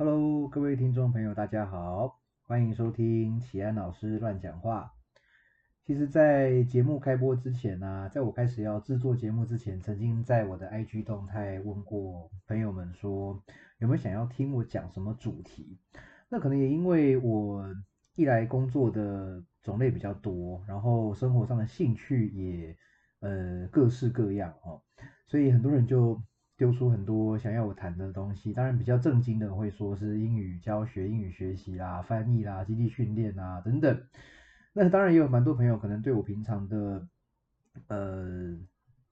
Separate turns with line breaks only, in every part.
Hello，各位听众朋友，大家好，欢迎收听启安老师乱讲话。其实，在节目开播之前呢、在我开始要制作节目之前，曾经在我的 IG 动态问过朋友们说，有没有想要听我讲什么主题？那可能也因为我一来工作的种类比较多，然后生活上的兴趣也呃各式各样哦，所以很多人就丢出很多想要我谈的东西。当然，比较正经的会说是英语教学、英语学习啦、翻译啦、基地训练啊等等。那当然也有蛮多朋友可能对我平常的呃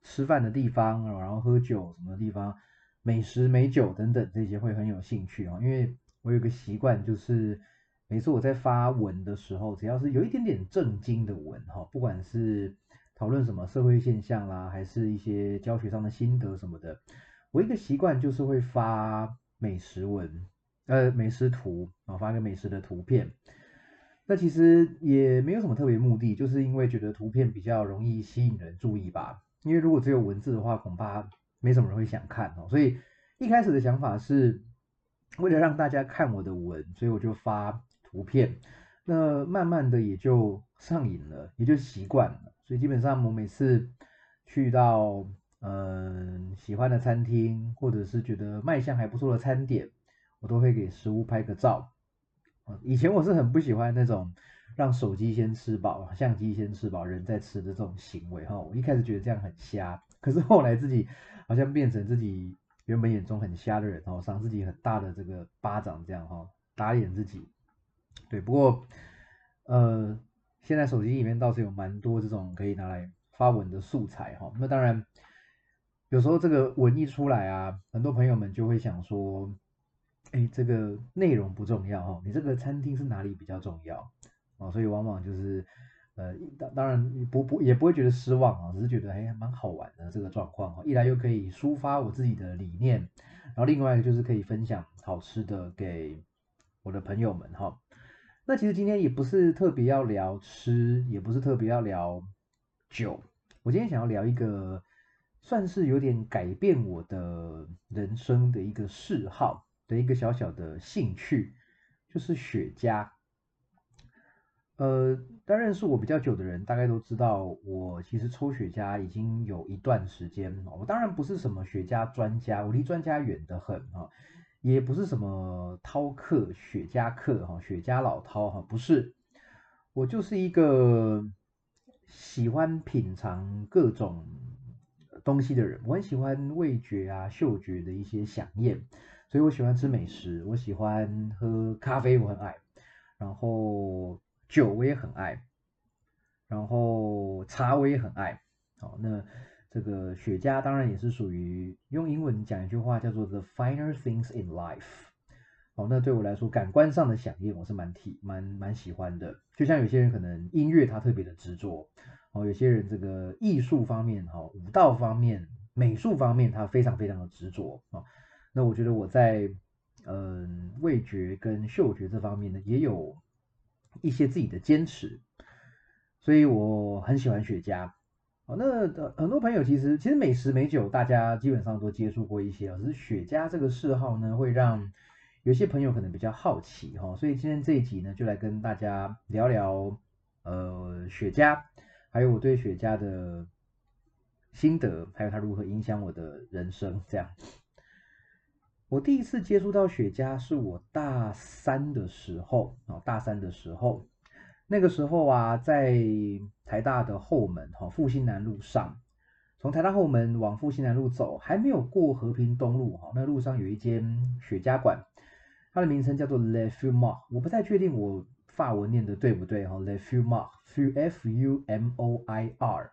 吃饭的地方，然后喝酒什么地方、美食美酒等等这些会很有兴趣啊、因为我有个习惯，就是每次我在发文的时候，只要是有一点点正经的文哈，不管是讨论什么社会现象啦，还是一些教学上的心得什么的，我一个习惯就是会发美食文，呃，美食图啊，发个美食的图片。那其实也没有什么特别目的，就是因为觉得图片比较容易吸引人注意吧。因为如果只有文字的话，恐怕没什么人会想看哦。所以一开始的想法是为了让大家看我的文，所以我就发图片。那慢慢的也就上瘾了，也就习惯了。所以基本上我每次去到嗯喜欢的餐厅，或者是觉得卖相还不错的餐点，我都会给食物拍个照。以前我是很不喜欢那种让手机先吃饱，相机先吃饱，人再吃的这种行为哈。我一开始觉得这样很瞎，可是后来自己好像变成自己原本眼中很瞎的人哦，赏自己很大的这个巴掌这样哈，打脸自己。对，不过呃，现在手机里面倒是有蛮多这种可以拿来发文的素材哈。那当然，有时候这个文一出来啊，很多朋友们就会想说，哎，这个内容不重要哈，你这个餐厅是哪里比较重要哦，所以往往就是呃，当当然不不也不会觉得失望啊，只是觉得哎蛮好玩的这个状况哈，一来又可以抒发我自己的理念，然后另外一个就是可以分享好吃的给我的朋友们哈。那其实今天也不是特别要聊吃，也不是特别要聊酒，我今天想要聊一个算是有点改变我的人生的一个嗜好的一个小小的兴趣，就是雪茄。呃，当认识我比较久的人，大概都知道我其实抽雪茄已经有一段时间了。我当然不是什么雪茄专家，我离专家远得很啊。也不是什么饕客、雪茄客哈，雪茄老饕哈，不是，我就是一个喜欢品尝各种东西的人。我很喜欢味觉啊、嗅觉的一些想念，所以我喜欢吃美食，我喜欢喝咖啡，我很爱，然后酒我也很爱，然后茶我也很爱。好，那。这个雪茄当然也是属于用英文讲一句话叫做 "the finer things in life"。哦，那对我来说，感官上的响应我是蛮体蛮蛮喜欢的。就像有些人可能音乐他特别的执着，哦，有些人这个艺术方面哈，舞蹈方面、美术方面他非常非常的执着啊。那我觉得我在嗯味觉跟嗅觉这方面呢，也有一些自己的坚持，所以我很喜欢雪茄。哦，那很多朋友其实其实美食美酒大家基本上都接触过一些啊，只是雪茄这个嗜好呢，会让有些朋友可能比较好奇哈，所以今天这一集呢，就来跟大家聊聊呃雪茄，还有我对雪茄的心得，还有它如何影响我的人生。这样，我第一次接触到雪茄是我大三的时候啊，大三的时候。那个时候啊，在台大的后门哈复兴南路上，从台大后门往复兴南路走，还没有过和平东路哈，那路上有一间雪茄馆，它的名称叫做 Le Fumar，我不太确定我法文念的对不对哈，Le Fumar，F U M O I R，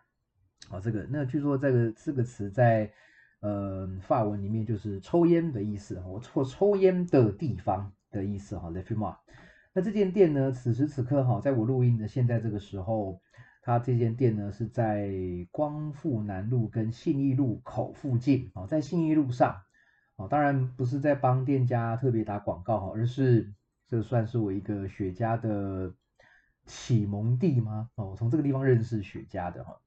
哦，这个那据说这个这个词在呃法文里面就是抽烟的意思，我抽抽烟的地方的意思哈，Le Fumar。那这间店呢？此时此刻哈，在我录音的现在这个时候，它这间店呢是在光复南路跟信义路口附近啊，在信义路上哦，当然不是在帮店家特别打广告哈，而是这算是我一个雪茄的启蒙地吗？哦，我从这个地方认识雪茄的哈。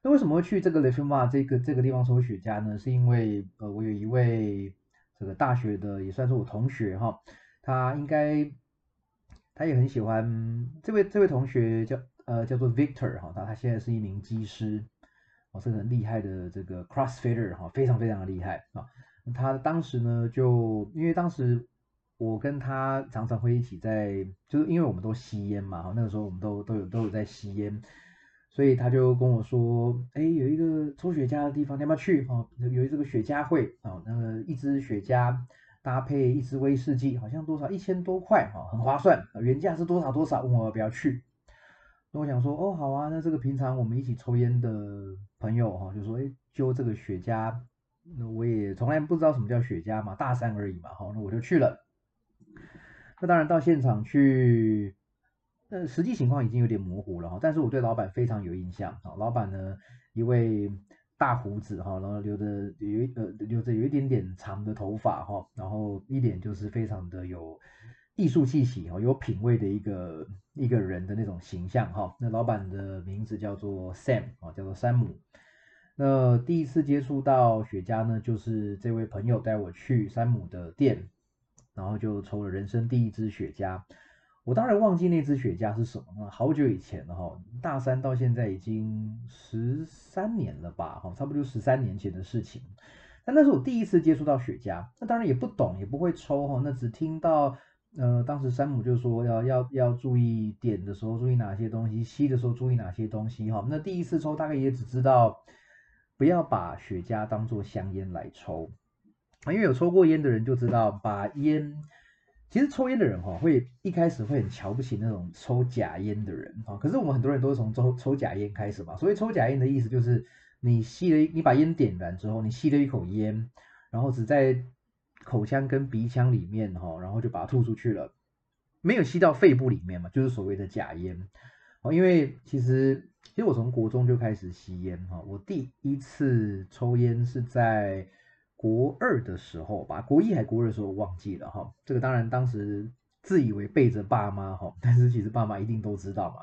那为什么会去这个雷菲玛这个这个地方抽雪茄呢？是因为呃，我有一位这个大学的也算是我同学哈。他应该他也很喜欢这位这位同学叫呃叫做 Victor 哈，他他现在是一名机师，哦是很厉害的这个 CrossFitter 哈，非常非常的厉害啊。他当时呢就因为当时我跟他常常会一起在，就是因为我们都吸烟嘛，哈那个时候我们都都有都有在吸烟。所以他就跟我说：“哎，有一个抽雪茄的地方，你要不要去？哈，有这个雪茄会啊，那个一支雪茄搭配一支威士忌，好像多少一千多块，哈，很划算。原价是多少多少？问我要不要去？那我想说，哦，好啊。那这个平常我们一起抽烟的朋友，哈，就说，哎，就这个雪茄，那我也从来不知道什么叫雪茄嘛，大三而已嘛，好，那我就去了。那当然到现场去。”呃，实际情况已经有点模糊了哈，但是我对老板非常有印象啊。老板呢，一位大胡子哈，然后留着有呃留着有一点点长的头发哈，然后一脸就是非常的有艺术气息哦，有品味的一个一个人的那种形象哈。那老板的名字叫做 Sam 啊，叫做山姆。那第一次接触到雪茄呢，就是这位朋友带我去山姆的店，然后就抽了人生第一支雪茄。我当然忘记那支雪茄是什么了，好久以前了哈，大三到现在已经十三年了吧，哈，差不多就十三年前的事情。但那是我第一次接触到雪茄，那当然也不懂，也不会抽哈，那只听到呃，当时山姆就说要要要注意点的时候注意哪些东西，吸的时候注意哪些东西哈。那第一次抽大概也只知道不要把雪茄当做香烟来抽，因为有抽过烟的人就知道把烟。其实抽烟的人哈，会一开始会很瞧不起那种抽假烟的人哈。可是我们很多人都是从抽抽假烟开始嘛。所以抽假烟的意思就是，你吸了，你把烟点燃之后，你吸了一口烟，然后只在口腔跟鼻腔里面哈，然后就把它吐出去了，没有吸到肺部里面嘛，就是所谓的假烟。哦，因为其实其实我从国中就开始吸烟哈，我第一次抽烟是在。国二的时候吧，国一还国二的时候我忘记了哈。这个当然当时自以为背着爸妈哈，但是其实爸妈一定都知道嘛。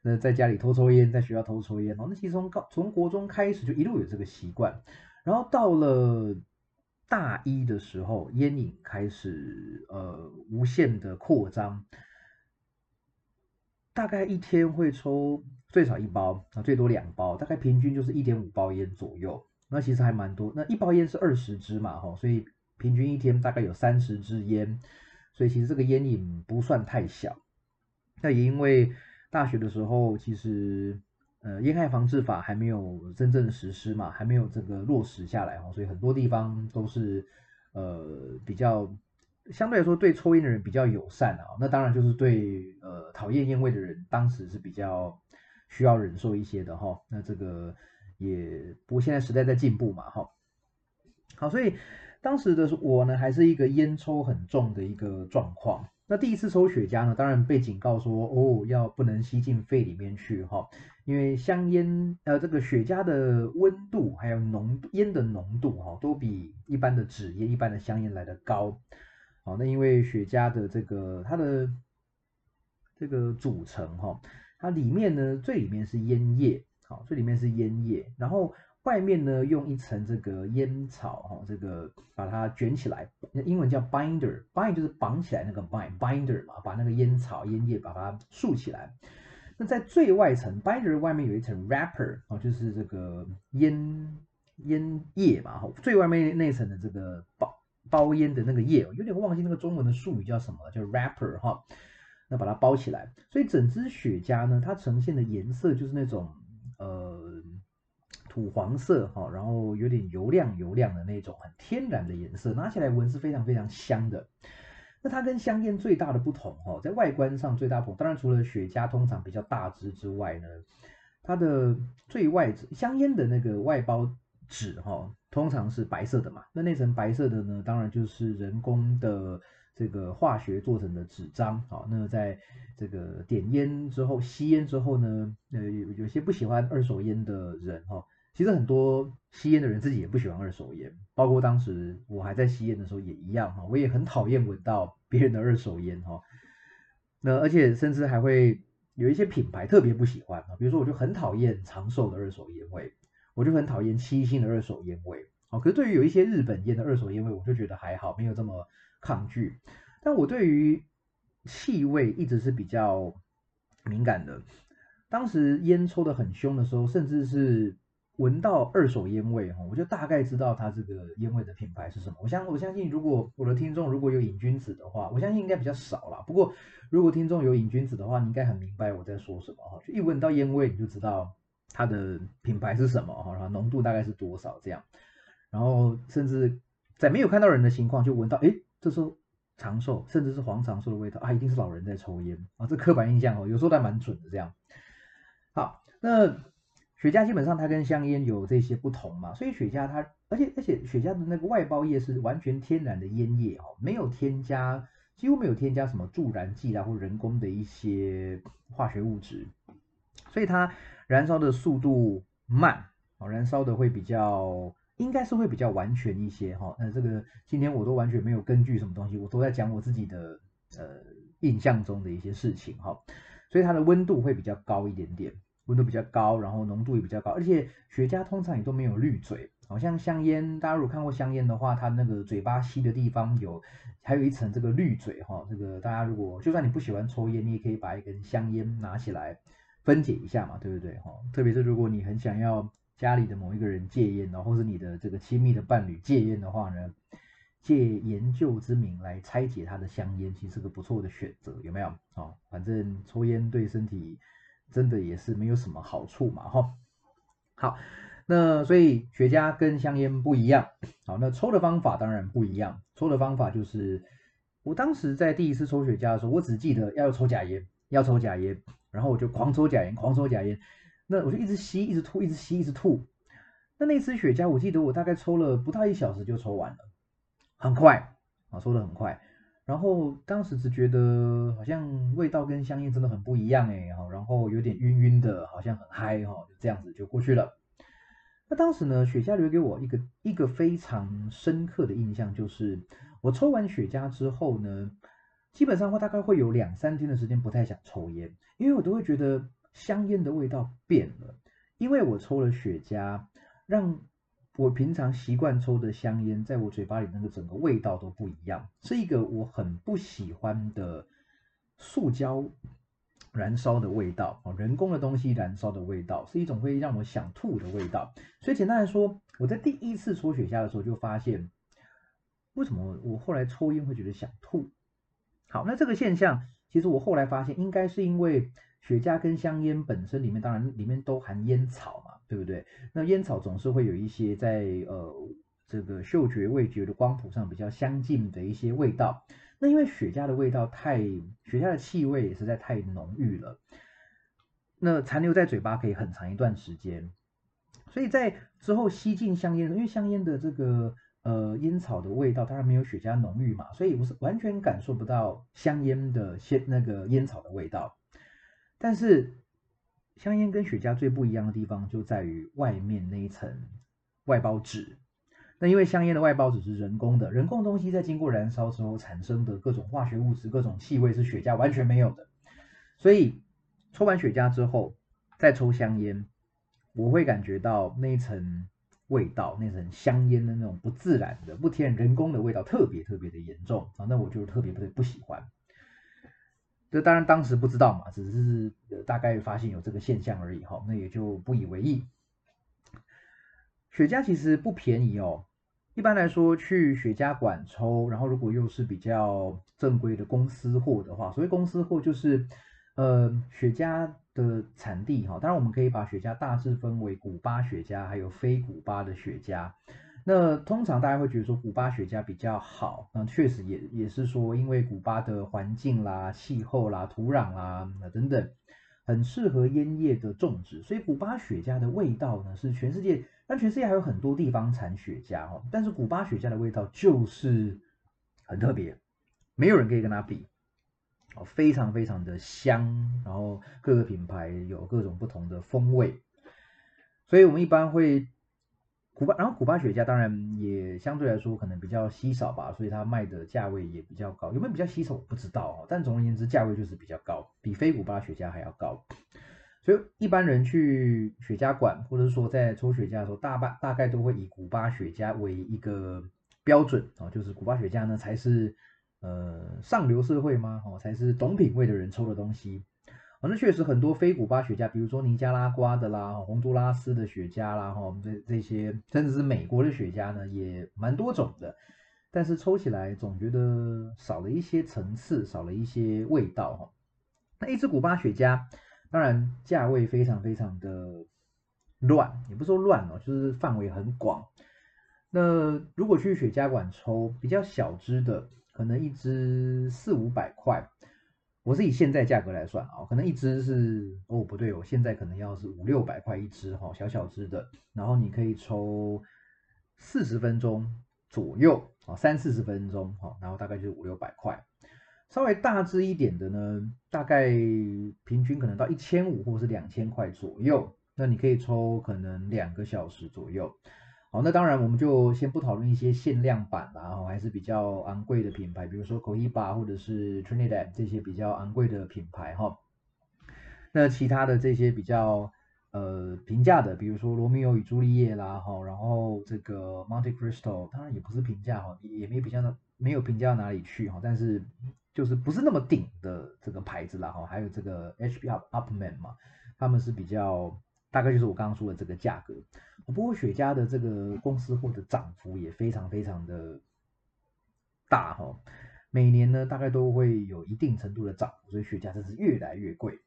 那在家里偷抽烟，在学校偷抽烟哦。那其实从高从国中开始就一路有这个习惯，然后到了大一的时候，烟瘾开始呃无限的扩张，大概一天会抽最少一包啊，最多两包，大概平均就是一点五包烟左右。那其实还蛮多，那一包烟是二十支嘛，哈，所以平均一天大概有三十支烟，所以其实这个烟瘾不算太小。那也因为大学的时候，其实呃烟害防治法还没有真正实施嘛，还没有这个落实下来哈，所以很多地方都是呃比较相对来说对抽烟的人比较友善啊。那当然就是对呃讨厌烟味的人，当时是比较需要忍受一些的哈。那这个。也不过现在时代在进步嘛，哈，好，所以当时的我呢，还是一个烟抽很重的一个状况。那第一次抽雪茄呢，当然被警告说，哦，要不能吸进肺里面去，哈，因为香烟，呃，这个雪茄的温度还有浓烟的浓度，哈，都比一般的纸烟、一般的香烟来的高。好，那因为雪茄的这个它的这个组成，哈，它里面呢，最里面是烟叶。好，最里面是烟叶，然后外面呢用一层这个烟草，哈，这个把它卷起来，英文叫 binder，bind 就是绑起来那个 bind，binder 嘛，把那个烟草烟叶把它竖起来。那在最外层 binder 外面有一层 wrapper，哦，就是这个烟烟叶嘛，最外面那层的这个包包烟的那个叶，有点忘记那个中文的术语叫什么，叫 wrapper 哈，那把它包起来，所以整支雪茄呢，它呈现的颜色就是那种。呃，土黄色哈，然后有点油亮油亮的那种很天然的颜色，拿起来闻是非常非常香的。那它跟香烟最大的不同哈，在外观上最大不同，当然除了雪茄通常比较大支之外呢，它的最外香烟的那个外包纸哈，通常是白色的嘛，那那层白色的呢，当然就是人工的。这个化学做成的纸张，好，那在这个点烟之后，吸烟之后呢，呃，有有些不喜欢二手烟的人，哈，其实很多吸烟的人自己也不喜欢二手烟，包括当时我还在吸烟的时候也一样，哈，我也很讨厌闻到别人的二手烟，哈，那而且甚至还会有一些品牌特别不喜欢，啊，比如说我就很讨厌长寿的二手烟味，我就很讨厌七星的二手烟味，哦，可是对于有一些日本烟的二手烟味，我就觉得还好，没有这么。抗拒，但我对于气味一直是比较敏感的。当时烟抽的很凶的时候，甚至是闻到二手烟味哈，我就大概知道它这个烟味的品牌是什么。我相我相信，如果我的听众如果有瘾君子的话，我相信应该比较少啦。不过如果听众有瘾君子的话，你应该很明白我在说什么哈。就一闻到烟味，你就知道它的品牌是什么哈，然后浓度大概是多少这样。然后甚至在没有看到人的情况，就闻到，诶，这时候长寿，甚至是黄长寿的味道啊，一定是老人在抽烟啊，这刻板印象哦，有时候还蛮准的这样。好，那雪茄基本上它跟香烟有这些不同嘛，所以雪茄它，而且而且雪茄的那个外包叶是完全天然的烟叶哦，没有添加，几乎没有添加什么助燃剂啊或人工的一些化学物质，所以它燃烧的速度慢，哦，燃烧的会比较。应该是会比较完全一些哈，那这个今天我都完全没有根据什么东西，我都在讲我自己的呃印象中的一些事情哈，所以它的温度会比较高一点点，温度比较高，然后浓度也比较高，而且雪茄通常也都没有滤嘴，好像香烟，大家如果看过香烟的话，它那个嘴巴吸的地方有还有一层这个滤嘴哈，这个大家如果就算你不喜欢抽烟，你也可以把一根香烟拿起来分解一下嘛，对不对哈？特别是如果你很想要。家里的某一个人戒烟，然后或是你的这个亲密的伴侣戒烟的话呢，借研究之名来拆解他的香烟，其实是个不错的选择，有没有？哦，反正抽烟对身体真的也是没有什么好处嘛，哈。好，那所以雪茄跟香烟不一样，好，那抽的方法当然不一样。抽的方法就是，我当时在第一次抽雪茄的时候，我只记得要抽假烟，要抽假烟，然后我就狂抽假烟，狂抽假烟。那我就一直吸，一直吐，一直吸，一直吐。那那支雪茄，我记得我大概抽了不到一小时就抽完了，很快啊，抽的很快。然后当时只觉得好像味道跟香烟真的很不一样哎，哈，然后有点晕晕的，好像很嗨哈，就这样子就过去了。那当时呢，雪茄留给我一个一个非常深刻的印象，就是我抽完雪茄之后呢，基本上话大概会有两三天的时间不太想抽烟，因为我都会觉得。香烟的味道变了，因为我抽了雪茄，让我平常习惯抽的香烟，在我嘴巴里那个整个味道都不一样，是一个我很不喜欢的塑胶燃烧的味道哦，人工的东西燃烧的味道，是一种会让我想吐的味道。所以简单来说，我在第一次抽雪茄的时候就发现，为什么我后来抽烟会觉得想吐？好，那这个现象，其实我后来发现，应该是因为。雪茄跟香烟本身里面，当然里面都含烟草嘛，对不对？那烟草总是会有一些在呃这个嗅觉味觉的光谱上比较相近的一些味道。那因为雪茄的味道太，雪茄的气味也实在太浓郁了，那残留在嘴巴可以很长一段时间。所以在之后吸进香烟，因为香烟的这个呃烟草的味道当然没有雪茄浓郁嘛，所以我是完全感受不到香烟的鲜那个烟草的味道。但是香烟跟雪茄最不一样的地方就在于外面那一层外包纸。那因为香烟的外包纸是人工的，人工东西在经过燃烧之后产生的各种化学物质、各种气味是雪茄完全没有的。所以抽完雪茄之后再抽香烟，我会感觉到那一层味道、那层香烟的那种不自然的、不天然、人工的味道特别特别的严重啊！那我就特别特别不喜欢。这当然当时不知道嘛，只是大概发现有这个现象而已哈，那也就不以为意。雪茄其实不便宜哦，一般来说去雪茄馆抽，然后如果又是比较正规的公司货的话，所谓公司货就是呃雪茄的产地哈，当然我们可以把雪茄大致分为古巴雪茄还有非古巴的雪茄。那通常大家会觉得说古巴雪茄比较好，那确实也也是说，因为古巴的环境啦、气候啦、土壤啦等等，很适合烟叶的种植，所以古巴雪茄的味道呢是全世界，但全世界还有很多地方产雪茄哈，但是古巴雪茄的味道就是很特别，没有人可以跟它比，哦，非常非常的香，然后各个品牌有各种不同的风味，所以我们一般会。古巴，然后古巴雪茄当然也相对来说可能比较稀少吧，所以它卖的价位也比较高。有没有比较稀少我不知道哦，但总而言之价位就是比较高，比非古巴雪茄还要高。所以一般人去雪茄馆，或者是说在抽雪茄的时候，大半大概都会以古巴雪茄为一个标准啊，就是古巴雪茄呢才是呃上流社会吗？哦，才是懂品味的人抽的东西。哦，那确实很多非古巴雪茄，比如说尼加拉瓜的啦、洪都拉斯的雪茄啦，哈，我们这这些甚至是美国的雪茄呢，也蛮多种的。但是抽起来总觉得少了一些层次，少了一些味道哈。那一支古巴雪茄，当然价位非常非常的乱，也不说乱哦，就是范围很广。那如果去雪茄馆抽比较小支的，可能一支四五百块，我是以现在价格来算啊，可能一支是哦不对，我现在可能要是五六百块一支哈，小小支的，然后你可以抽四十分钟。左右啊，三四十分钟哈，然后大概就是五六百块。稍微大致一点的呢，大概平均可能到一千五或是两千块左右。那你可以抽可能两个小时左右。好，那当然我们就先不讨论一些限量版啦，还是比较昂贵的品牌，比如说 Cohiba 或者是 Trinidad 这些比较昂贵的品牌哈。那其他的这些比较。呃，平价的，比如说《罗密欧与朱丽叶》啦，哈，然后这个 Monte Cristo，当然也不是平价哈，也没比较到没有平价到哪里去哈，但是就是不是那么顶的这个牌子啦，哈，还有这个 HP Up Upman 嘛，他们是比较大概就是我刚刚说的这个价格。不过雪茄的这个公司货的涨幅也非常非常的大哈，每年呢大概都会有一定程度的涨，所以雪茄真是越来越贵。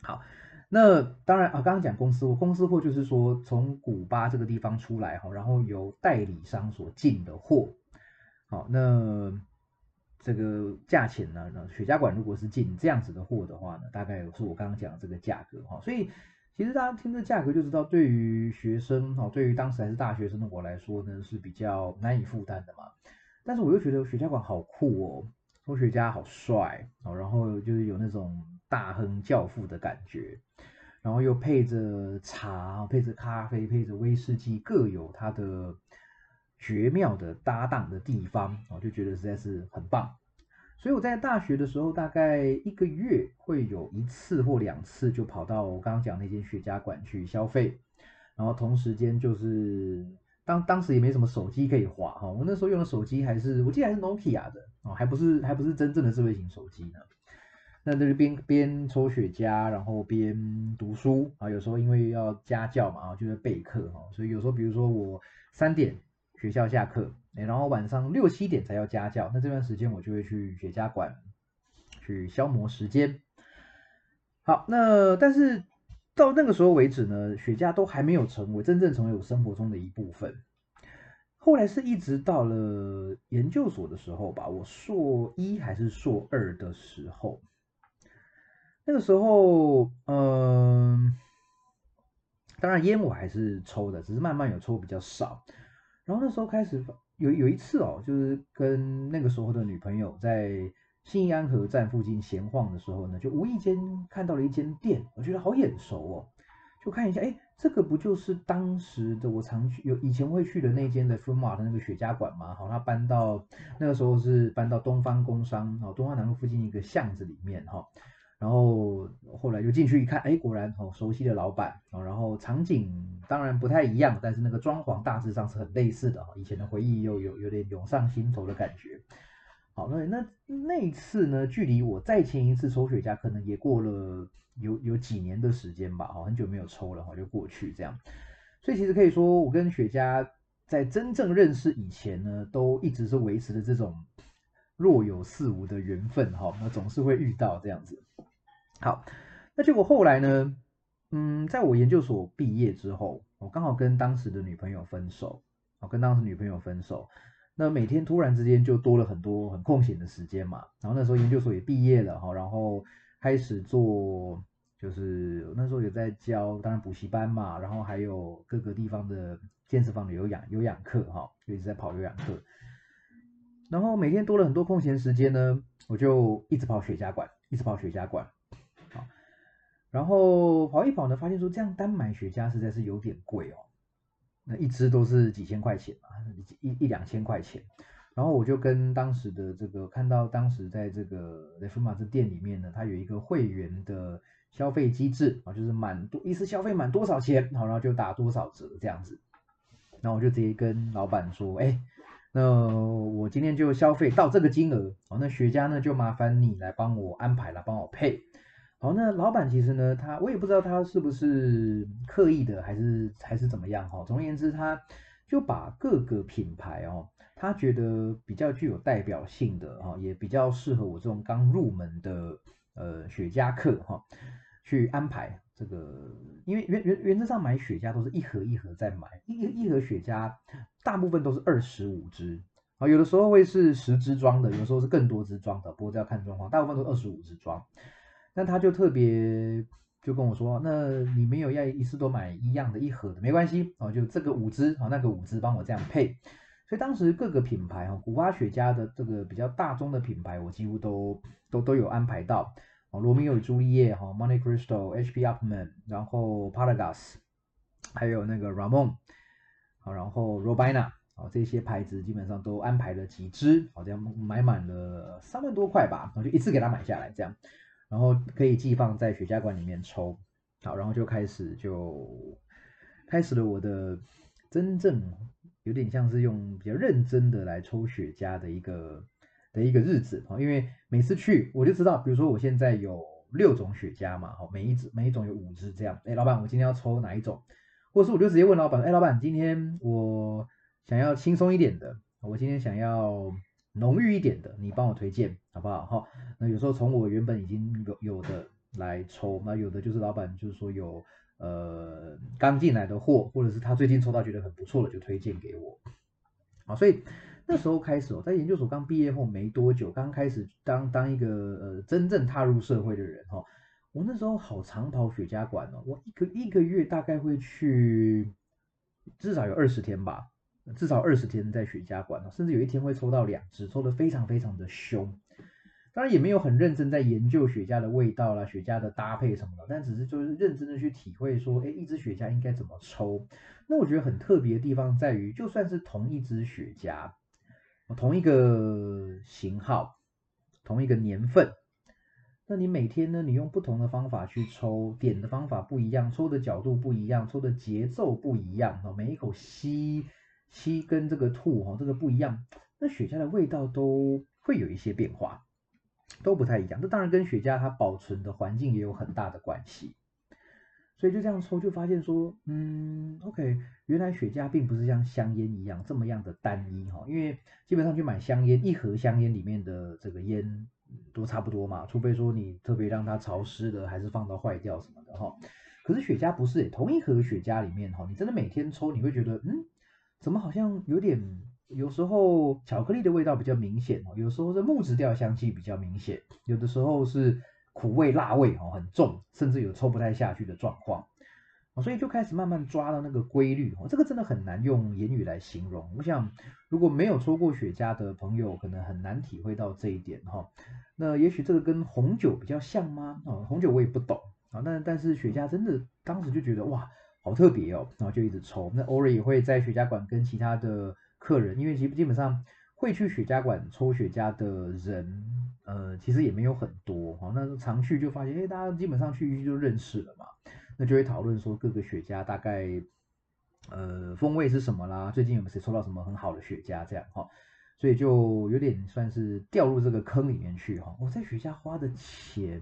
好。那当然啊，刚刚讲公司货，公司货就是说从古巴这个地方出来哈，然后由代理商所进的货，好，那这个价钱呢？那雪茄馆如果是进这样子的货的话呢，大概是我刚刚讲的这个价格哈。所以其实大家听这价格就知道，对于学生哈，对于当时还是大学生的我来说呢，是比较难以负担的嘛。但是我又觉得雪茄馆好酷哦，抽雪茄好帅哦，然后就是有那种。大亨教父的感觉，然后又配着茶，配着咖啡，配着威士忌，各有它的绝妙的搭档的地方，我就觉得实在是很棒。所以我在大学的时候，大概一个月会有一次或两次，就跑到我刚刚讲那间雪茄馆去消费，然后同时间就是当当时也没什么手机可以划哈，我那时候用的手机还是我记得还是 Nokia 的哦，还不是还不是真正的智慧型手机呢。那就是边边抽雪茄，然后边读书啊。有时候因为要家教嘛，啊，就是备课哈。所以有时候，比如说我三点学校下课，然后晚上六七点才要家教，那这段时间我就会去雪茄馆去消磨时间。好，那但是到那个时候为止呢，雪茄都还没有成为真正成为我生活中的一部分。后来是一直到了研究所的时候吧，我硕一还是硕二的时候。那个时候，嗯，当然烟我还是抽的，只是慢慢有抽比较少。然后那时候开始有有一次哦，就是跟那个时候的女朋友在新安河站附近闲晃的时候呢，就无意间看到了一间店，我觉得好眼熟哦，就看一下，哎，这个不就是当时的我常去有以前会去的那间的 f u m a 的那个雪茄馆吗？好，他搬到那个时候是搬到东方工商哦，东方南路附近一个巷子里面哈。然后后来就进去一看，哎，果然哦，熟悉的老板啊，然后场景当然不太一样，但是那个装潢大致上是很类似的以前的回忆又有有点涌上心头的感觉。好，那那那一次呢，距离我再前一次抽雪茄，可能也过了有有几年的时间吧，哈，很久没有抽了，哈，就过去这样。所以其实可以说，我跟雪茄在真正认识以前呢，都一直是维持的这种若有似无的缘分，哈，那总是会遇到这样子。好，那结果后来呢？嗯，在我研究所毕业之后，我刚好跟当时的女朋友分手，我，跟当时女朋友分手，那每天突然之间就多了很多很空闲的时间嘛。然后那时候研究所也毕业了哈，然后开始做，就是那时候也在教，当然补习班嘛，然后还有各个地方的健身房的有氧有氧课哈，就一直在跑有氧课。然后每天多了很多空闲时间呢，我就一直跑雪茄馆，一直跑雪茄馆。好然后跑一跑呢，发现说这样单买雪茄实在是有点贵哦，那一支都是几千块钱啊，一一两千块钱。然后我就跟当时的这个看到当时在这个雷夫马这店里面呢，它有一个会员的消费机制啊，就是满多一次消费满多少钱，好，然后就打多少折这样子。然后我就直接跟老板说，哎，那我今天就消费到这个金额，好，那雪茄呢就麻烦你来帮我安排了，帮我配。好，那老板其实呢，他我也不知道他是不是刻意的，还是还是怎么样哈。总而言之，他就把各个品牌哦，他觉得比较具有代表性的哈，也比较适合我这种刚入门的呃雪茄客哈，去安排这个。因为原原原则上买雪茄都是一盒一盒在买，一一盒雪茄大部分都是二十五支啊，有的时候会是十支装的，有的时候是更多支装的，不过这要看状况，大部分都二十五支装。那他就特别就跟我说，那你没有要一次都买一样的一盒的，没关系哦，就这个五支哦，那个五支帮我这样配。所以当时各个品牌哈，古巴雪茄的这个比较大众的品牌，我几乎都都都有安排到哦，罗密欧与朱丽叶哈，Monte Cristo，H.P. Upman，然后 Paragas，还有那个 Ramon，好，然后 Robina，好，这些牌子基本上都安排了几支，好，这样买满了三万多块吧，我就一次给他买下来这样。然后可以寄放在雪茄馆里面抽，好，然后就开始就开始了我的真正有点像是用比较认真的来抽雪茄的一个的一个日子啊，因为每次去我就知道，比如说我现在有六种雪茄嘛，哈，每一支每一种有五支这样，哎，老板我今天要抽哪一种？或者是我就直接问老板，哎，老板今天我想要轻松一点的，我今天想要。浓郁一点的，你帮我推荐好不好？哈，那有时候从我原本已经有有的来抽，那有的就是老板就是说有呃刚进来的货，或者是他最近抽到觉得很不错的就推荐给我。啊，所以那时候开始，哦在研究所刚毕业后没多久，刚开始当当一个呃真正踏入社会的人哈，我那时候好长跑雪茄馆哦，我一个一个月大概会去至少有二十天吧。至少二十天在雪茄馆甚至有一天会抽到两支，抽的非常非常的凶。当然也没有很认真在研究雪茄的味道啦、雪茄的搭配什么的，但只是就是认真的去体会说，哎，一支雪茄应该怎么抽。那我觉得很特别的地方在于，就算是同一支雪茄，同一个型号、同一个年份，那你每天呢，你用不同的方法去抽，点的方法不一样，抽的角度不一样，抽的节奏不一样，哈，每一口吸。吸跟这个吐哈，这个不一样，那雪茄的味道都会有一些变化，都不太一样。这当然跟雪茄它保存的环境也有很大的关系。所以就这样抽，就发现说，嗯，OK，原来雪茄并不是像香烟一样这么样的单一哈。因为基本上去买香烟，一盒香烟里面的这个烟都差不多嘛，除非说你特别让它潮湿了，还是放到坏掉什么的哈。可是雪茄不是，同一盒雪茄里面哈，你真的每天抽，你会觉得，嗯。怎么好像有点，有时候巧克力的味道比较明显哦，有时候是木质调香气比较明显，有的时候是苦味辣味哦很重，甚至有抽不太下去的状况，所以就开始慢慢抓到那个规律哦，这个真的很难用言语来形容。我想如果没有抽过雪茄的朋友，可能很难体会到这一点哈。那也许这个跟红酒比较像吗？哦，红酒我也不懂啊，但但是雪茄真的当时就觉得哇。好特别哦，然后就一直抽。那偶尔也会在雪茄馆跟其他的客人，因为基基本上会去雪茄馆抽雪茄的人，呃，其实也没有很多哈。那常去就发现，哎，大家基本上去就认识了嘛。那就会讨论说各个雪茄大概呃风味是什么啦，最近有没有谁抽到什么很好的雪茄这样哈。所以就有点算是掉入这个坑里面去哈。我在雪茄花的钱，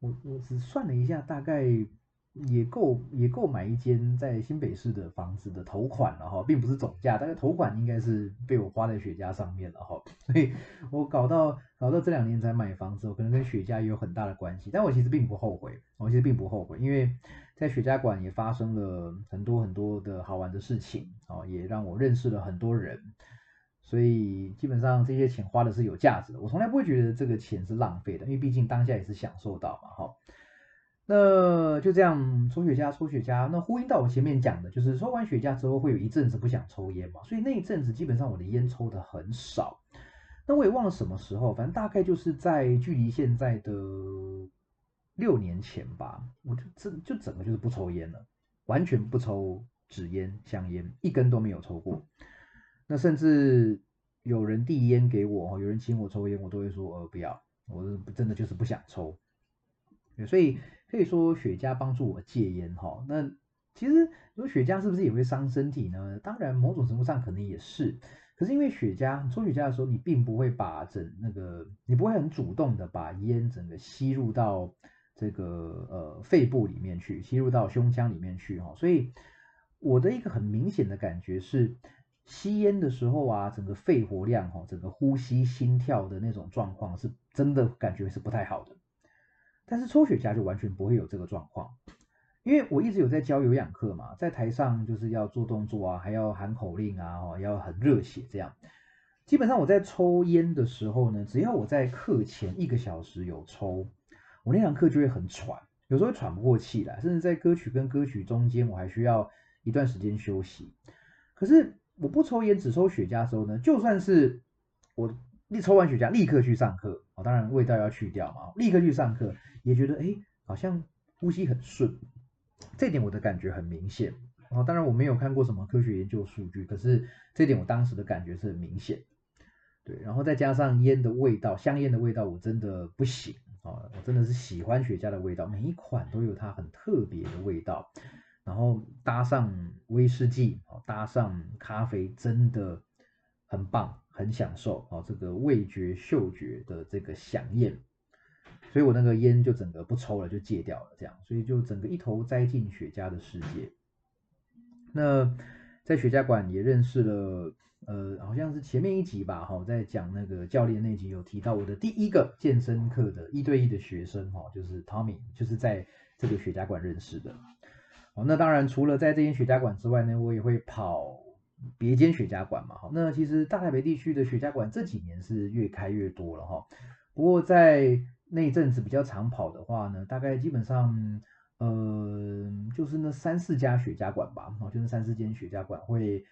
我我只算了一下，大概。也够也够买一间在新北市的房子的头款了哈，并不是总价，大概头款应该是被我花在雪茄上面了哈，所以我搞到搞到这两年才买房子，我可能跟雪茄也有很大的关系，但我其实并不后悔，我其实并不后悔，因为在雪茄馆也发生了很多很多的好玩的事情啊，也让我认识了很多人，所以基本上这些钱花的是有价值的，我从来不会觉得这个钱是浪费的，因为毕竟当下也是享受到嘛哈。那就这样抽雪茄，抽雪茄。那呼应到我前面讲的，就是抽完雪茄之后会有一阵子不想抽烟嘛，所以那一阵子基本上我的烟抽的很少。那我也忘了什么时候，反正大概就是在距离现在的六年前吧，我就整就整个就是不抽烟了，完全不抽纸烟、香烟，一根都没有抽过。那甚至有人递烟给我，有人请我抽烟，我都会说呃不要，我真的就是不想抽。所以。可以说雪茄帮助我戒烟哈，那其实说雪茄是不是也会伤身体呢？当然某种程度上可能也是，可是因为雪茄抽雪茄的时候，你并不会把整那个，你不会很主动的把烟整个吸入到这个呃肺部里面去，吸入到胸腔里面去哈。所以我的一个很明显的感觉是，吸烟的时候啊，整个肺活量哈，整个呼吸、心跳的那种状况是真的感觉是不太好的。但是抽雪茄就完全不会有这个状况。因为我一直有在教有氧课嘛，在台上就是要做动作啊，还要喊口令啊，哦，要很热血这样。基本上我在抽烟的时候呢，只要我在课前一个小时有抽，我那堂课就会很喘，有时候喘不过气来，甚至在歌曲跟歌曲中间，我还需要一段时间休息。可是我不抽烟，只抽雪茄的时候呢，就算是我一抽完雪茄立刻去上课，哦，当然味道要去掉嘛，立刻去上课也觉得哎，好像呼吸很顺。这点我的感觉很明显哦，当然我没有看过什么科学研究数据，可是这点我当时的感觉是很明显。对，然后再加上烟的味道，香烟的味道我真的不行啊，我真的是喜欢雪茄的味道，每一款都有它很特别的味道。然后搭上威士忌，搭上咖啡，真的很棒，很享受哦，这个味觉、嗅觉的这个响应。所以我那个烟就整个不抽了，就戒掉了，这样，所以就整个一头栽进雪茄的世界。那在雪茄馆也认识了，呃，好像是前面一集吧，哈，在讲那个教练那集有提到我的第一个健身课的一对一的学生，哈，就是 Tommy，就是在这个雪茄馆认识的。哦，那当然除了在这间雪茄馆之外呢，我也会跑别间雪茄馆嘛，哈。那其实大台北地区的雪茄馆这几年是越开越多了，哈。不过在那一阵子比较长跑的话呢，大概基本上，呃，就是那三四家雪茄馆吧，哦，就是三四间雪茄馆会，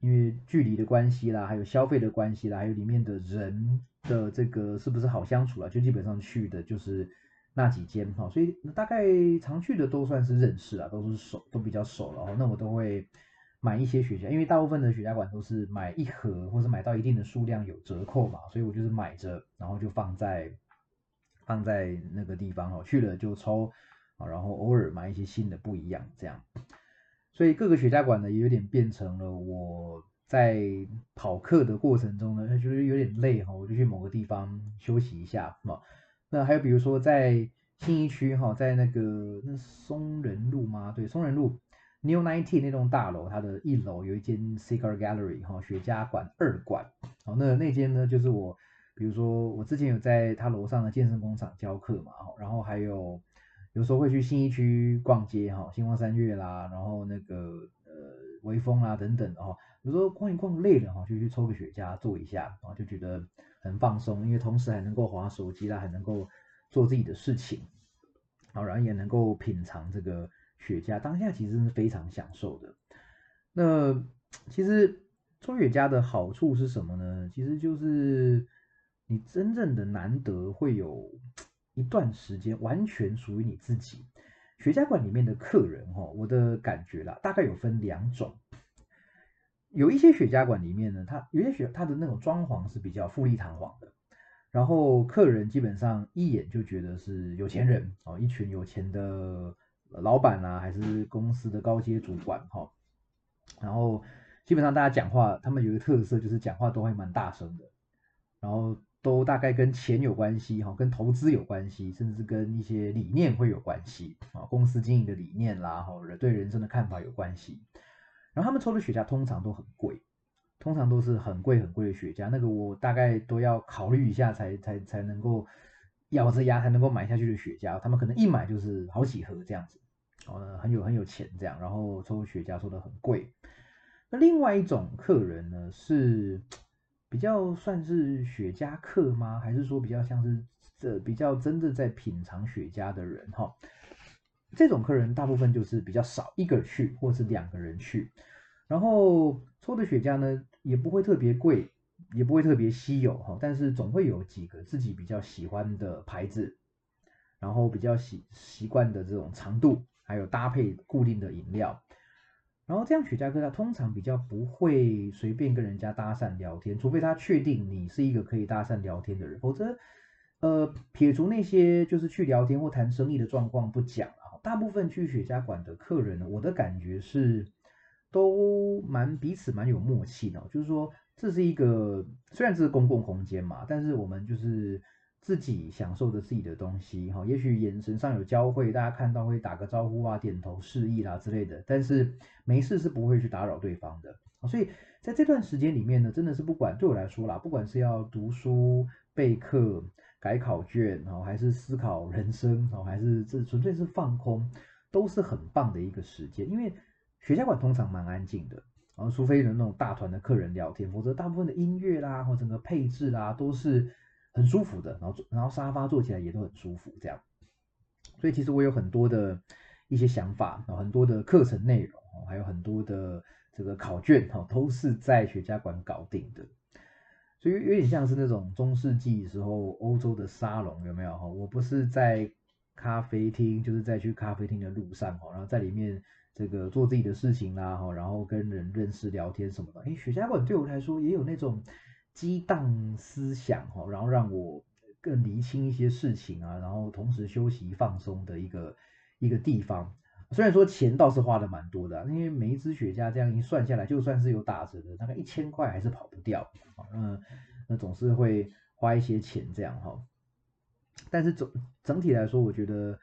因为距离的关系啦，还有消费的关系啦，还有里面的人的这个是不是好相处啊，就基本上去的就是那几间哈，所以大概常去的都算是认识啊，都是熟，都比较熟了哦。那我都会买一些雪茄，因为大部分的雪茄馆都是买一盒或者买到一定的数量有折扣嘛，所以我就是买着，然后就放在。放在那个地方哦，去了就抽啊，然后偶尔买一些新的不一样这样，所以各个雪茄馆呢也有点变成了我在跑课的过程中呢，觉得有点累哈，我就去某个地方休息一下嘛。那还有比如说在新一区哈，在那个那松仁路吗？对，松仁路 New Ninety 那栋大楼，它的一楼有一间 Cigar Gallery 哈，雪茄馆二馆。好，那那间呢就是我。比如说，我之前有在他楼上的健身工厂教课嘛，然后还有有时候会去新一区逛街哈，星光三月啦，然后那个呃微风啦等等的哈，有时候逛一逛累了哈，就去抽个雪茄坐一下，然后就觉得很放松，因为同时还能够滑手机啦，还能够做自己的事情，好，然后也能够品尝这个雪茄，当下其实是非常享受的。那其实抽雪茄的好处是什么呢？其实就是。你真正的难得会有一段时间完全属于你自己。雪茄馆里面的客人，哈，我的感觉啦，大概有分两种。有一些雪茄馆里面呢，它有些雪它的那种装潢是比较富丽堂皇的，然后客人基本上一眼就觉得是有钱人哦，一群有钱的老板啦，还是公司的高阶主管哈。然后基本上大家讲话，他们有一个特色就是讲话都会蛮大声的，然后。都大概跟钱有关系哈，跟投资有关系，甚至跟一些理念会有关系啊，公司经营的理念啦，或者对人生的看法有关系。然后他们抽的雪茄通常都很贵，通常都是很贵很贵的雪茄，那个我大概都要考虑一下才才才能够咬着牙才能够买下去的雪茄。他们可能一买就是好几盒这样子，哦，很有很有钱这样，然后抽雪茄抽的很贵。那另外一种客人呢是。比较算是雪茄客吗？还是说比较像是这比较真的在品尝雪茄的人哈？这种客人大部分就是比较少，一个去或是两个人去，然后抽的雪茄呢也不会特别贵，也不会特别稀有哈，但是总会有几个自己比较喜欢的牌子，然后比较习习惯的这种长度，还有搭配固定的饮料。然后这样雪茄哥他通常比较不会随便跟人家搭讪聊天，除非他确定你是一个可以搭讪聊天的人，否则，呃，撇除那些就是去聊天或谈生意的状况不讲啊，大部分去雪茄馆的客人呢，我的感觉是都蛮彼此蛮有默契的，就是说这是一个虽然这是公共空间嘛，但是我们就是自己享受着自己的东西哈。也许眼神上有交汇，大家看到会打个招呼啊、点头示意啦之类的，但是没事是不会去打扰对方的。所以在这段时间里面呢，真的是不管对我来说啦，不管是要读书、备课、改考卷哦，还是思考人生哦，还是这纯粹是放空，都是很棒的一个时间。因为学校馆通常蛮安静的。然后，除非有那种大团的客人聊天，否则大部分的音乐啦，或整个配置啦，都是很舒服的。然后，然后沙发坐起来也都很舒服，这样。所以，其实我有很多的一些想法，很多的课程内容，还有很多的这个考卷，哈，都是在雪茄馆搞定的。所以，有点像是那种中世纪时候欧洲的沙龙，有没有？哈，我不是在咖啡厅，就是在去咖啡厅的路上，哈，然后在里面。这个做自己的事情啦，哈，然后跟人认识、聊天什么的。哎，雪茄馆对我来说也有那种激荡思想，哈，然后让我更厘清一些事情啊，然后同时休息放松的一个一个地方。虽然说钱倒是花的蛮多的，因为每一支雪茄这样一算下来，就算是有打折的，大概一千块还是跑不掉。嗯，那总是会花一些钱这样哈。但是总整体来说，我觉得。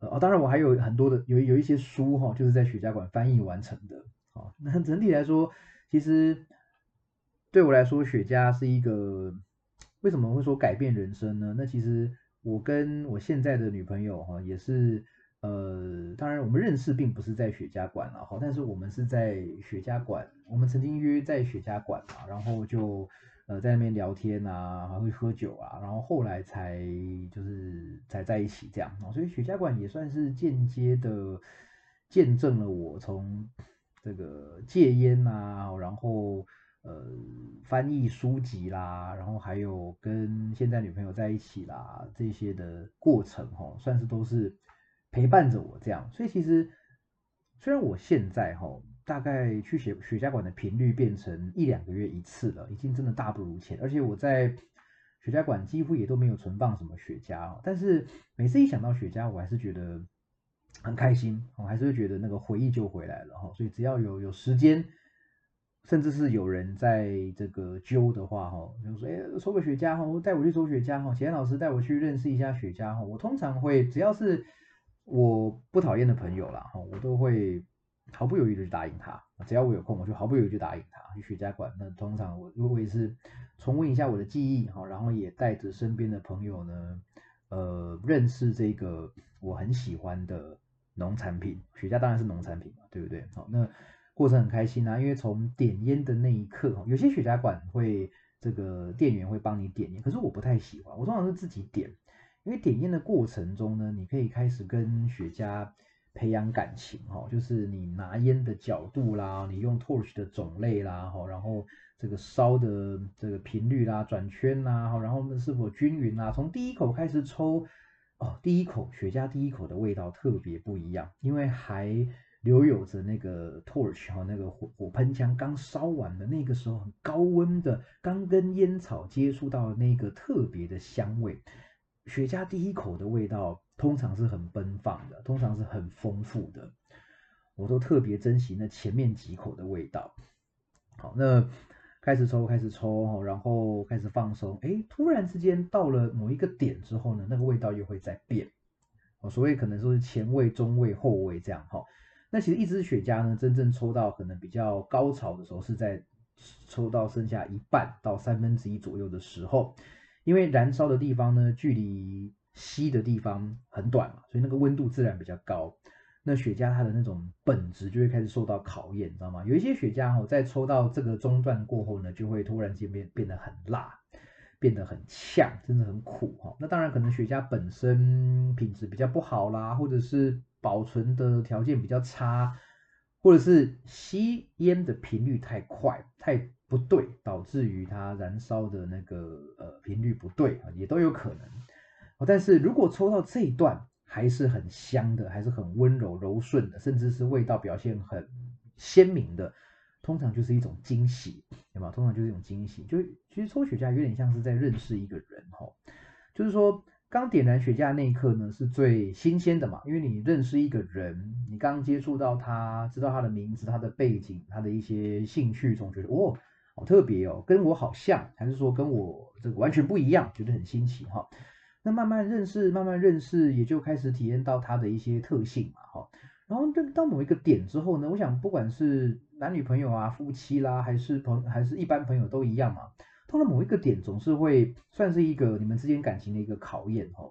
哦，当然我还有很多的有有一些书哈，就是在雪茄馆翻译完成的。好，那整体来说，其实对我来说，雪茄是一个为什么会说改变人生呢？那其实我跟我现在的女朋友哈，也是呃，当然我们认识并不是在雪茄馆了哈，但是我们是在雪茄馆，我们曾经约在雪茄馆嘛，然后就。呃，在那边聊天啊，还会喝酒啊，然后后来才就是才在一起这样啊，所以雪茄馆也算是间接的见证了我从这个戒烟啊，然后呃翻译书籍啦，然后还有跟现在女朋友在一起啦这些的过程哈，算是都是陪伴着我这样，所以其实虽然我现在哈。大概去雪雪茄馆的频率变成一两个月一次了，已经真的大不如前。而且我在雪茄馆几乎也都没有存放什么雪茄，但是每次一想到雪茄，我还是觉得很开心，我还是会觉得那个回忆就回来了哈。所以只要有有时间，甚至是有人在这个揪的话哈，就说哎抽个雪茄哈，带我去抽雪茄哈，钱老师带我去认识一下雪茄哈。我通常会只要是我不讨厌的朋友啦哈，我都会。毫不犹豫的去答应他，只要我有空，我就毫不犹豫就答应他去雪茄馆。那通常我如果也是重温一下我的记忆哈，然后也带着身边的朋友呢，呃，认识这个我很喜欢的农产品。雪茄当然是农产品嘛，对不对？好，那过程很开心啊，因为从点烟的那一刻，有些雪茄馆会这个店员会帮你点烟，可是我不太喜欢，我通常是自己点，因为点烟的过程中呢，你可以开始跟雪茄。培养感情哈，就是你拿烟的角度啦，你用 torch 的种类啦，哈，然后这个烧的这个频率啦，转圈啦，哈，然后是否均匀啦，从第一口开始抽，哦，第一口雪茄第一口的味道特别不一样，因为还留有着那个 torch 哈，那个火火喷枪刚烧完的那个时候很高温的，刚跟烟草接触到那个特别的香味，雪茄第一口的味道。通常是很奔放的，通常是很丰富的，我都特别珍惜那前面几口的味道。好，那开始抽，开始抽，然后开始放松。哎，突然之间到了某一个点之后呢，那个味道又会在变。哦，所谓可能说是前味、中味、后味这样。哈，那其实一支雪茄呢，真正抽到可能比较高潮的时候，是在抽到剩下一半到三分之一左右的时候，因为燃烧的地方呢，距离吸的地方很短嘛，所以那个温度自然比较高。那雪茄它的那种本质就会开始受到考验，你知道吗？有一些雪茄哈，在抽到这个中段过后呢，就会突然间变变得很辣，变得很呛，真的很苦哈。那当然可能雪茄本身品质比较不好啦，或者是保存的条件比较差，或者是吸烟的频率太快太不对，导致于它燃烧的那个呃频率不对啊，也都有可能。但是如果抽到这一段还是很香的，还是很温柔柔顺的，甚至是味道表现很鲜明的，通常就是一种惊喜，对吧？通常就是一种惊喜。就其实抽雪茄有点像是在认识一个人，哈，就是说刚点燃雪茄那一刻呢是最新鲜的嘛，因为你认识一个人，你刚接触到他，知道他的名字、他的背景、他的一些兴趣，总觉得哦好特别哦，跟我好像，还是说跟我这个完全不一样，觉得很新奇哈。那慢慢认识，慢慢认识，也就开始体验到他的一些特性嘛哈。然后到某一个点之后呢，我想不管是男女朋友啊、夫妻啦，还是朋还是一般朋友都一样嘛。到了某一个点，总是会算是一个你们之间感情的一个考验哈。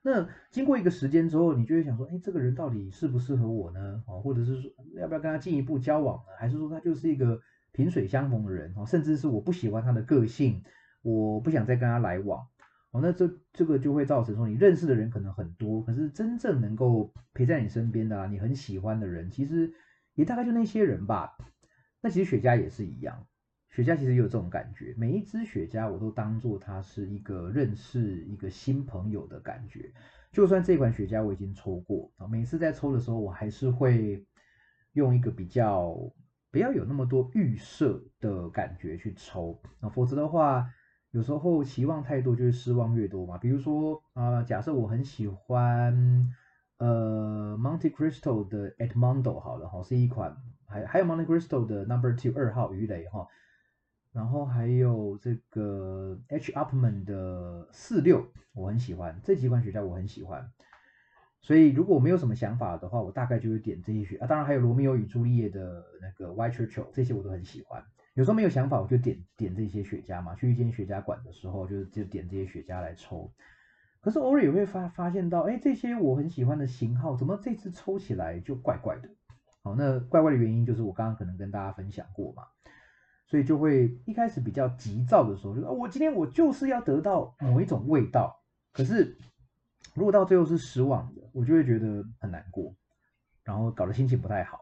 那经过一个时间之后，你就会想说，哎，这个人到底适不适合我呢？哦，或者是说要不要跟他进一步交往呢？还是说他就是一个萍水相逢的人？哦，甚至是我不喜欢他的个性，我不想再跟他来往。哦，那这这个就会造成说，你认识的人可能很多，可是真正能够陪在你身边的，啊你很喜欢的人，其实也大概就那些人吧。那其实雪茄也是一样，雪茄其实也有这种感觉。每一支雪茄我都当做它是一个认识一个新朋友的感觉。就算这款雪茄我已经抽过啊，每次在抽的时候，我还是会用一个比较不要有那么多预设的感觉去抽啊，否则的话。有时候期望太多，就是失望越多嘛。比如说啊，假设我很喜欢呃 Monte Cristo 的 Edmondo 好了哈，是一款还还有 Monte Cristo 的 Number Two 二号鱼雷哈，然后还有这个 H Upman 的四六，我很喜欢这几款雪茄，我很喜欢。所以如果我没有什么想法的话，我大概就会点这些雪啊。当然还有罗密欧与朱丽叶的那个 White Churchill，这些我都很喜欢。有时候没有想法，我就点点这些雪茄嘛。去一间雪茄馆的时候，就就点这些雪茄来抽。可是偶尔也会发发现到，哎，这些我很喜欢的型号，怎么这次抽起来就怪怪的？好，那怪怪的原因就是我刚刚可能跟大家分享过嘛，所以就会一开始比较急躁的时候，就啊，我今天我就是要得到某一种味道。可是如果到最后是失望的，我就会觉得很难过，然后搞得心情不太好。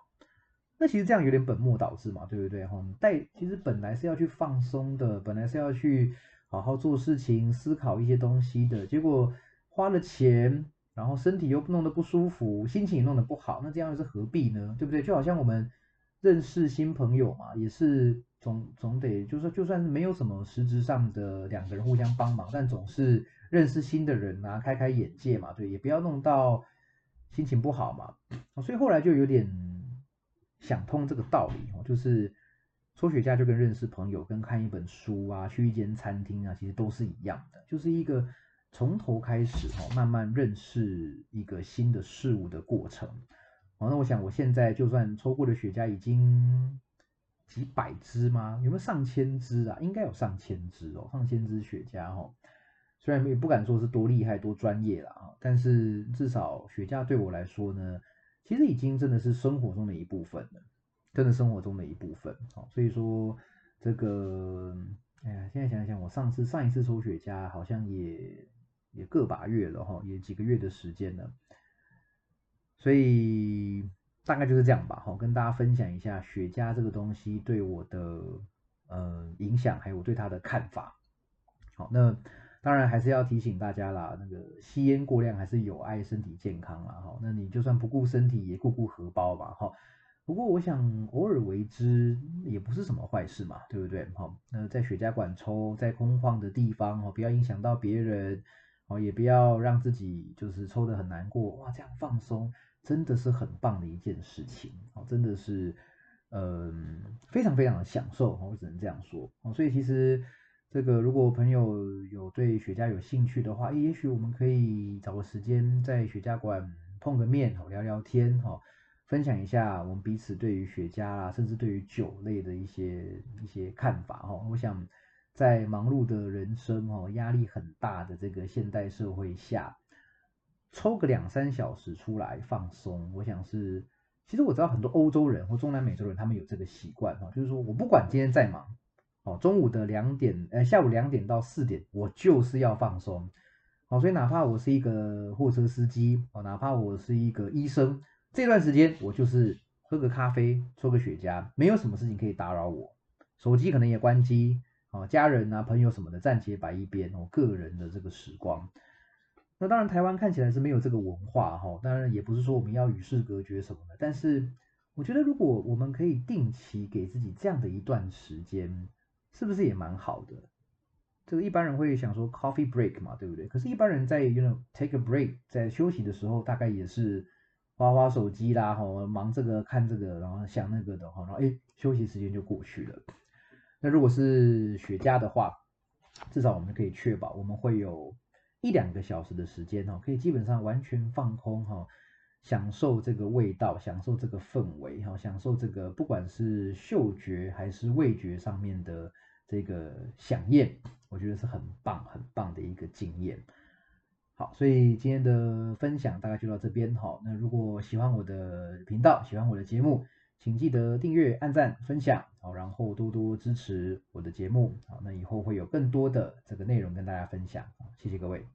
那其实这样有点本末倒置嘛，对不对？哈，带其实本来是要去放松的，本来是要去好好做事情、思考一些东西的，结果花了钱，然后身体又弄得不舒服，心情也弄得不好，那这样又是何必呢？对不对？就好像我们认识新朋友嘛，也是总总得就是，就算是没有什么实质上的两个人互相帮忙，但总是认识新的人啊，开开眼界嘛，对，也不要弄到心情不好嘛，所以后来就有点。想通这个道理哦，就是抽雪茄就跟认识朋友、跟看一本书啊、去一间餐厅啊，其实都是一样的，就是一个从头开始哦，慢慢认识一个新的事物的过程。哦，那我想我现在就算抽过的雪茄已经几百支吗？有没有上千支啊？应该有上千支哦，上千支雪茄哦。虽然也不敢说是多厉害、多专业了啊，但是至少雪茄对我来说呢。其实已经真的是生活中的一部分了，真的生活中的一部分。好，所以说这个，哎呀，现在想想，我上次上一次抽雪茄好像也也个把月了哈，也几个月的时间了。所以大概就是这样吧。好，跟大家分享一下雪茄这个东西对我的呃影响，还有我对它的看法。好，那。当然还是要提醒大家啦，那个吸烟过量还是有碍身体健康啦，哈。那你就算不顾身体，也顾顾荷包吧，哈。不过我想偶尔为之也不是什么坏事嘛，对不对？哈。那在雪茄馆抽，在空旷的地方，哦，不要影响到别人，哦，也不要让自己就是抽的很难过，哇，这样放松真的是很棒的一件事情，哦，真的是，嗯，非常非常的享受，我只能这样说，哦，所以其实。这个如果朋友有对雪茄有兴趣的话，也许我们可以找个时间在雪茄馆碰个面，聊聊天，哈，分享一下我们彼此对于雪茄啊，甚至对于酒类的一些一些看法，哈。我想在忙碌的人生，哦，压力很大的这个现代社会下，抽个两三小时出来放松，我想是，其实我知道很多欧洲人或中南美洲人，他们有这个习惯，哈，就是说我不管今天再忙。哦，中午的两点，呃，下午两点到四点，我就是要放松。哦，所以哪怕我是一个货车司机，哦，哪怕我是一个医生，这段时间我就是喝个咖啡，抽个雪茄，没有什么事情可以打扰我，手机可能也关机，哦，家人啊、朋友什么的暂且摆一边，哦，个人的这个时光。那当然，台湾看起来是没有这个文化，哈，当然也不是说我们要与世隔绝什么的，但是我觉得如果我们可以定期给自己这样的一段时间。是不是也蛮好的？这个一般人会想说 coffee break 嘛，对不对？可是，一般人在 you know take a break 在休息的时候，大概也是花花手机啦，哈，忙这个看这个，然后想那个的，哈，然后哎，休息时间就过去了。那如果是雪茄的话，至少我们可以确保我们会有一两个小时的时间哈，可以基本上完全放空哈，享受这个味道，享受这个氛围哈，享受这个不管是嗅觉还是味觉上面的这个享宴，我觉得是很棒很棒的一个经验。好，所以今天的分享大概就到这边哈。那如果喜欢我的频道，喜欢我的节目，请记得订阅、按赞、分享，好，然后多多支持我的节目。好，那以后会有更多的这个内容跟大家分享。谢谢各位。